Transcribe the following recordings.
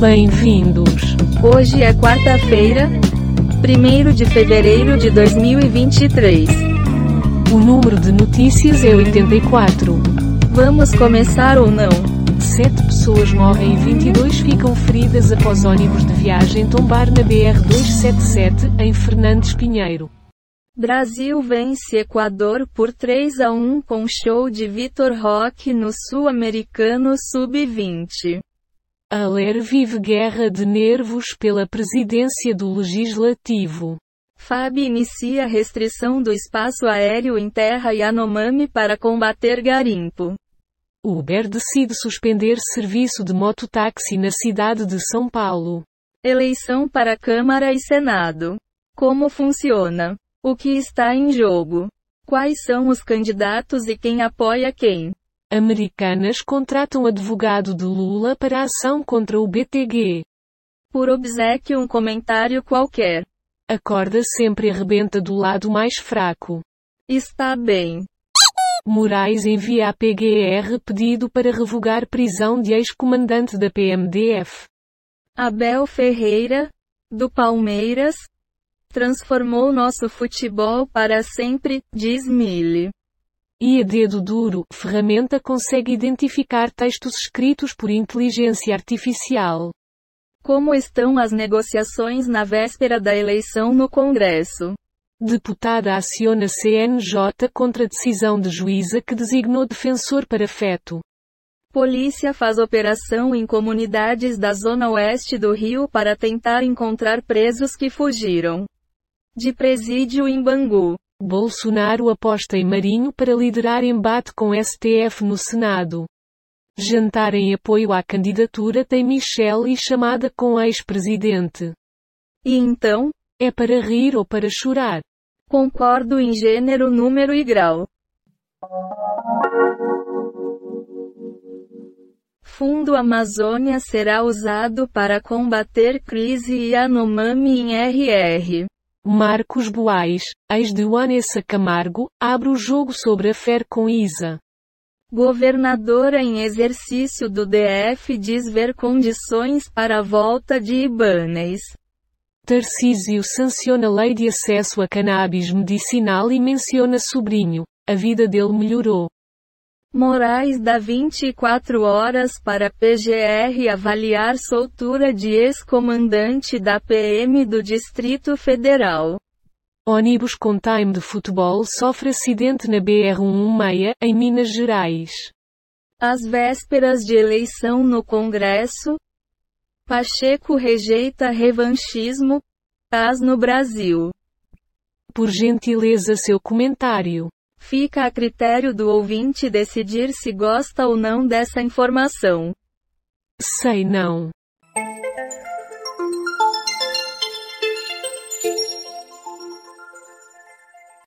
Bem-vindos. Hoje é quarta-feira, 1 de fevereiro de 2023. O número de notícias é 84. Vamos começar ou não? Sete pessoas morrem e 22 ficam feridas após ônibus de viagem tombar na BR-277, em Fernandes Pinheiro. Brasil vence Equador por 3 a 1 com show de Vitor Roque no Sul-Americano Sub-20. A LER vive guerra de nervos pela presidência do Legislativo. FAB inicia restrição do espaço aéreo em terra Yanomami para combater garimpo. Uber decide suspender serviço de mototáxi na cidade de São Paulo. Eleição para Câmara e Senado. Como funciona? O que está em jogo? Quais são os candidatos e quem apoia quem? Americanas contratam advogado de Lula para ação contra o BTG. Por obsequio um comentário qualquer. A corda sempre arrebenta do lado mais fraco. Está bem. Moraes envia à PGR pedido para revogar prisão de ex-comandante da PMDF. Abel Ferreira, do Palmeiras, transformou nosso futebol para sempre, diz Mille. E a dedo duro, ferramenta consegue identificar textos escritos por inteligência artificial. Como estão as negociações na véspera da eleição no Congresso? Deputada aciona CNJ contra decisão de juíza que designou defensor para feto. Polícia faz operação em comunidades da zona oeste do Rio para tentar encontrar presos que fugiram de presídio em Bangu. Bolsonaro aposta em Marinho para liderar embate com STF no Senado. Jantar em apoio à candidatura tem Michel e chamada com ex-presidente. E então? É para rir ou para chorar? Concordo em gênero, número e grau. Fundo Amazônia será usado para combater crise Yanomami em RR. Marcos Boais, ex de Vanessa Camargo, abre o jogo sobre a fé com Isa. Governadora em exercício do DF diz ver condições para a volta de Ibanez. Tarcísio sanciona lei de acesso a cannabis medicinal e menciona sobrinho. A vida dele melhorou. Moraes dá 24 horas para PGR avaliar soltura de ex-comandante da PM do Distrito Federal. Ônibus com time de futebol sofre acidente na BR-116, em Minas Gerais. Às vésperas de eleição no Congresso, Pacheco rejeita revanchismo, paz no Brasil. Por gentileza seu comentário. Fica a critério do ouvinte decidir se gosta ou não dessa informação. Sei não.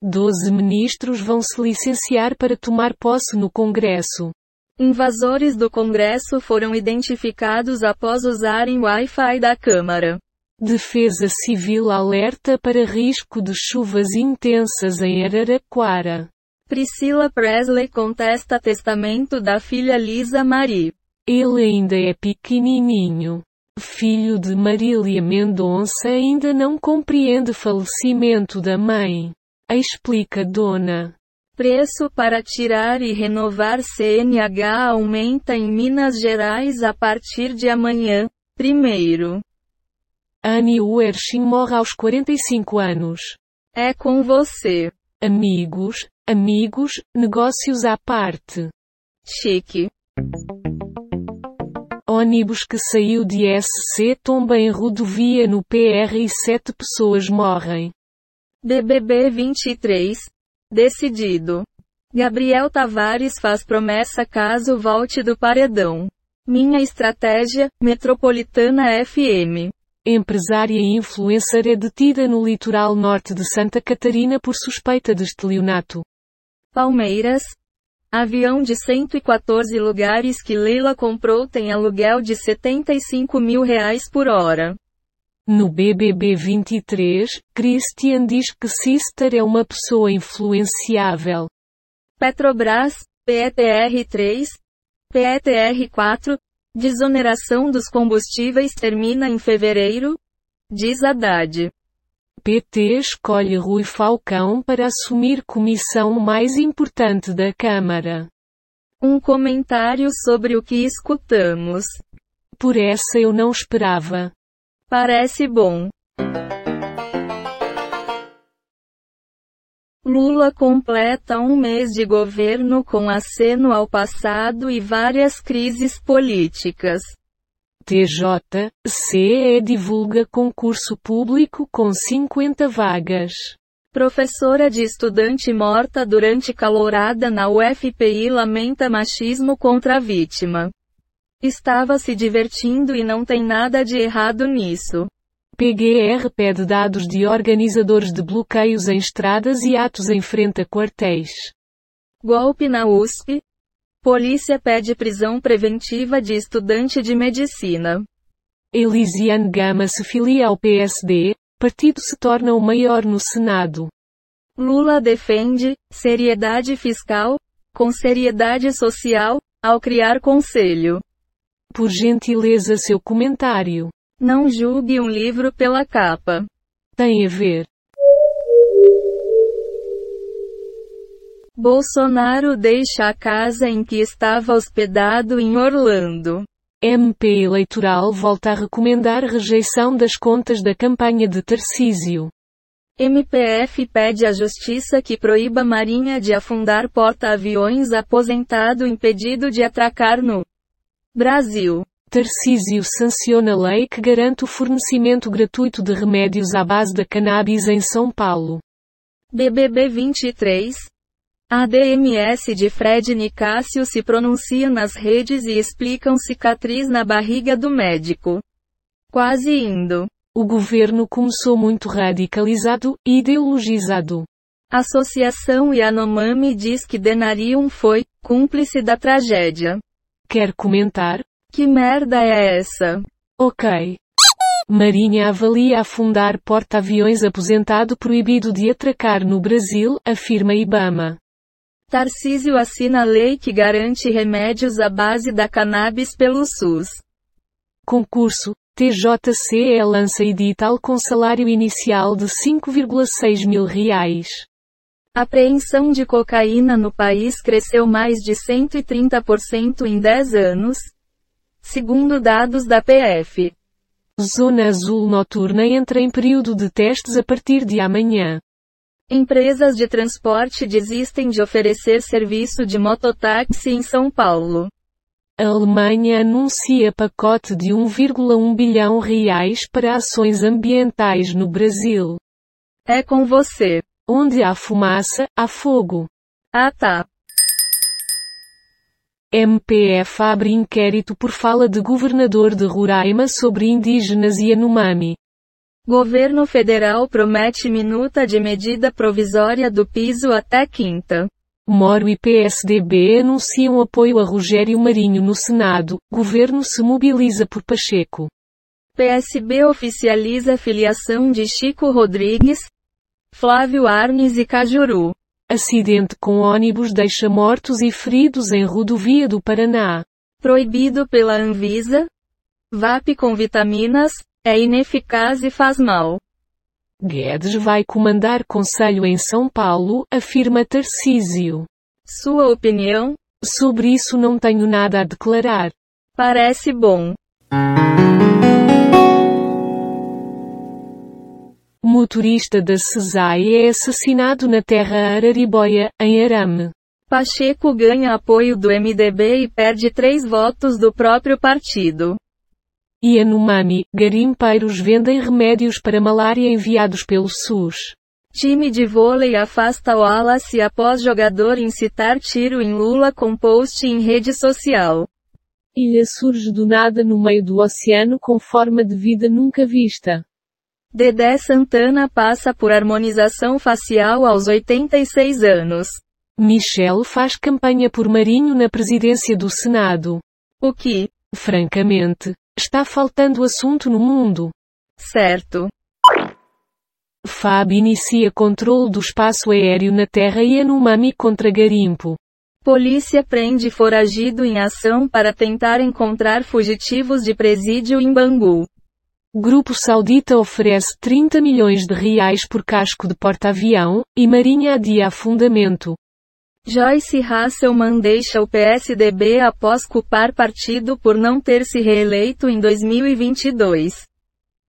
Doze ministros vão se licenciar para tomar posse no Congresso. Invasores do Congresso foram identificados após usarem Wi-Fi da Câmara. Defesa Civil alerta para risco de chuvas intensas em Araraquara. Priscila Presley contesta testamento da filha Lisa Marie. Ele ainda é pequenininho. Filho de Marília Mendonça ainda não compreende falecimento da mãe. Explica Dona. Preço para tirar e renovar CNH aumenta em Minas Gerais a partir de amanhã. Primeiro. Annie Wersching morre aos 45 anos. É com você. Amigos, amigos, negócios à parte. Chique. Ônibus que saiu de SC tomba em rodovia no PR e sete pessoas morrem. BBB 23. Decidido. Gabriel Tavares faz promessa caso volte do paredão. Minha estratégia, Metropolitana FM. Empresária e influencer é detida no litoral norte de Santa Catarina por suspeita de estelionato. Palmeiras. Avião de 114 lugares que Leila comprou tem aluguel de 75 mil reais por hora. No BBB 23, Christian diz que Sister é uma pessoa influenciável. Petrobras, PETR 3, PETR 4, Desoneração dos combustíveis termina em fevereiro? Diz Haddad. PT escolhe Rui Falcão para assumir comissão mais importante da Câmara. Um comentário sobre o que escutamos. Por essa eu não esperava. Parece bom. Lula completa um mês de governo com aceno ao passado e várias crises políticas. TJCE divulga concurso público com 50 vagas. Professora de estudante morta durante calorada na UFPI lamenta machismo contra a vítima. Estava se divertindo e não tem nada de errado nisso. PGR pede dados de organizadores de bloqueios em estradas e atos em frente a quartéis. Golpe na USP. Polícia pede prisão preventiva de estudante de medicina. Elisiane Gama se filia ao PSD, partido se torna o maior no Senado. Lula defende seriedade fiscal, com seriedade social, ao criar conselho. Por gentileza seu comentário. Não julgue um livro pela capa. Tem a ver. Bolsonaro deixa a casa em que estava hospedado em Orlando. MP eleitoral volta a recomendar rejeição das contas da campanha de Tarcísio. MPF pede à Justiça que proíba Marinha de afundar porta-aviões aposentado impedido de atracar no Brasil. Tarcísio sanciona lei que garante o fornecimento gratuito de remédios à base da cannabis em São Paulo. BBB 23. A DMS de Fred Nicásio se pronuncia nas redes e explicam cicatriz na barriga do médico. Quase indo. O governo começou muito radicalizado e ideologizado. Associação Yanomami diz que Denarium foi cúmplice da tragédia. Quer comentar? Que merda é essa? Ok. Marinha avalia afundar porta-aviões aposentado proibido de atracar no Brasil, afirma Ibama. Tarcísio assina lei que garante remédios à base da cannabis pelo SUS. Concurso. TJCE lança edital com salário inicial de 5,6 mil reais. Apreensão de cocaína no país cresceu mais de 130% em 10 anos, segundo dados da PF. Zona Azul Noturna entra em período de testes a partir de amanhã. Empresas de transporte desistem de oferecer serviço de mototáxi em São Paulo. A Alemanha anuncia pacote de 1,1 bilhão reais para ações ambientais no Brasil. É com você. Onde há fumaça, há fogo. Ah tá. MPF abre inquérito por fala de governador de Roraima sobre indígenas e Anomami. Governo federal promete minuta de medida provisória do piso até quinta. Moro e PSDB anunciam apoio a Rogério Marinho no Senado, governo se mobiliza por Pacheco. PSB oficializa filiação de Chico Rodrigues, Flávio Arnes e Cajuru. Acidente com ônibus deixa mortos e feridos em rodovia do Paraná. Proibido pela Anvisa. VAP com vitaminas, é ineficaz e faz mal. Guedes vai comandar conselho em São Paulo, afirma Tarcísio. Sua opinião? Sobre isso não tenho nada a declarar. Parece bom. O motorista da CESAI é assassinado na terra Araribóia, em Arame. Pacheco ganha apoio do MDB e perde três votos do próprio partido. Yanomami, garimpeiros vendem remédios para malária enviados pelo SUS. Time de vôlei afasta Wallace após jogador incitar tiro em Lula com post em rede social. Ilha surge do nada no meio do oceano com forma de vida nunca vista. Dedé Santana passa por harmonização facial aos 86 anos. Michel faz campanha por Marinho na presidência do Senado. O que, francamente, está faltando assunto no mundo. Certo. FAB inicia controle do espaço aéreo na Terra e Anomami contra garimpo. Polícia prende foragido em ação para tentar encontrar fugitivos de presídio em Bangu. Grupo saudita oferece 30 milhões de reais por casco de porta-avião, e Marinha adia afundamento. Joyce Hasselman deixa o PSDB após culpar partido por não ter se reeleito em 2022.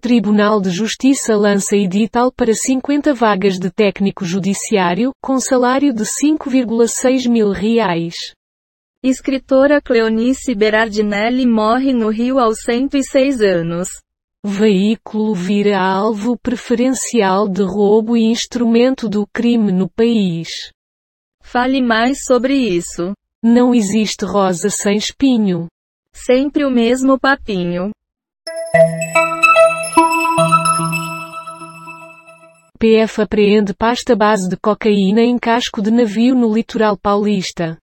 Tribunal de Justiça lança edital para 50 vagas de técnico judiciário, com salário de 5,6 mil reais. Escritora Cleonice Berardinelli morre no Rio aos 106 anos. Veículo vira alvo preferencial de roubo e instrumento do crime no país. Fale mais sobre isso. Não existe rosa sem espinho. Sempre o mesmo papinho. PF apreende pasta base de cocaína em casco de navio no litoral paulista.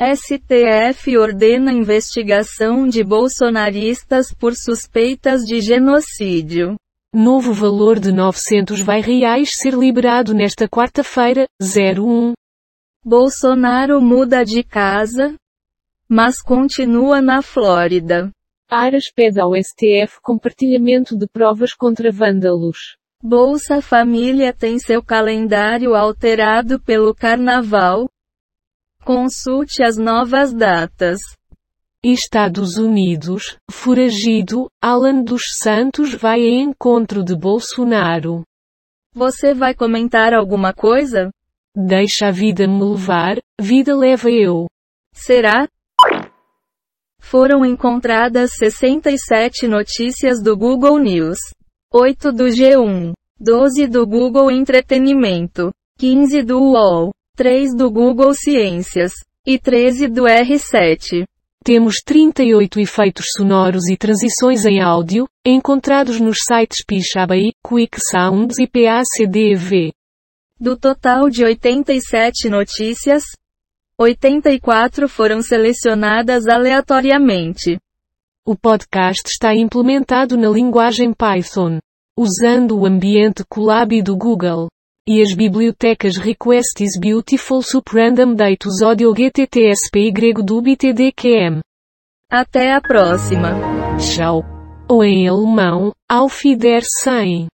STF ordena investigação de bolsonaristas por suspeitas de genocídio. Novo valor de 900 vai reais ser liberado nesta quarta-feira, 01. Bolsonaro muda de casa, mas continua na Flórida. Aras pede ao STF compartilhamento de provas contra vândalos. Bolsa Família tem seu calendário alterado pelo Carnaval. Consulte as novas datas. Estados Unidos, foragido, Alan dos Santos vai em encontro de Bolsonaro. Você vai comentar alguma coisa? Deixa a vida me levar, vida leva eu. Será? Foram encontradas 67 notícias do Google News. 8 do G1, 12 do Google Entretenimento, 15 do UOL, 3 do Google Ciências e 13 do R7. Temos 38 efeitos sonoros e transições em áudio, encontrados nos sites Pixabay, Quick Sounds e PACDV. Do total de 87 notícias, 84 foram selecionadas aleatoriamente. O podcast está implementado na linguagem Python, usando o ambiente Colab do Google e as bibliotecas Request is Beautiful Sup Random Datus Audio GTTSPY do BTDQM. Até a próxima. Tchau. Ou em alemão, Auf Wiedersehen.